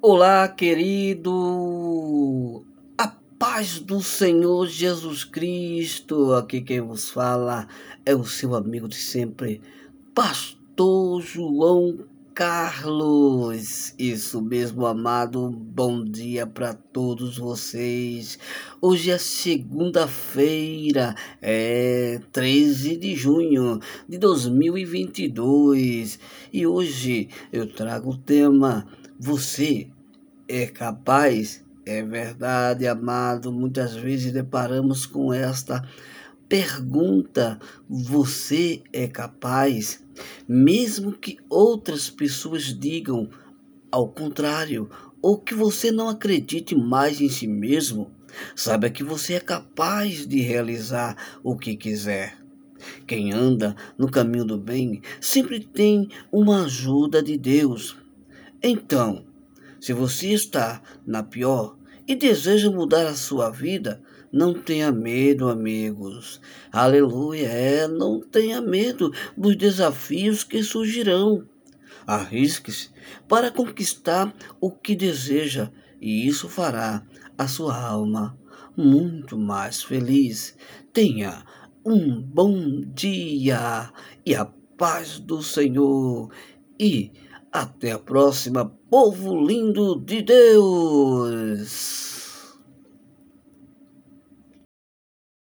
Olá, querido! A paz do Senhor Jesus Cristo! Aqui quem vos fala é o seu amigo de sempre, Pastor João Carlos. Isso mesmo, amado. Bom dia para todos vocês. Hoje é segunda-feira, é 13 de junho de 2022 e hoje eu trago o tema você é capaz? É verdade, amado. Muitas vezes deparamos com esta pergunta: você é capaz? Mesmo que outras pessoas digam ao contrário, ou que você não acredite mais em si mesmo, saiba que você é capaz de realizar o que quiser. Quem anda no caminho do bem sempre tem uma ajuda de Deus. Então, se você está na pior e deseja mudar a sua vida, não tenha medo, amigos. Aleluia, é, não tenha medo dos desafios que surgirão. Arrisque-se para conquistar o que deseja, e isso fará a sua alma muito mais feliz. Tenha um bom dia e a paz do Senhor e até a próxima, povo lindo de Deus!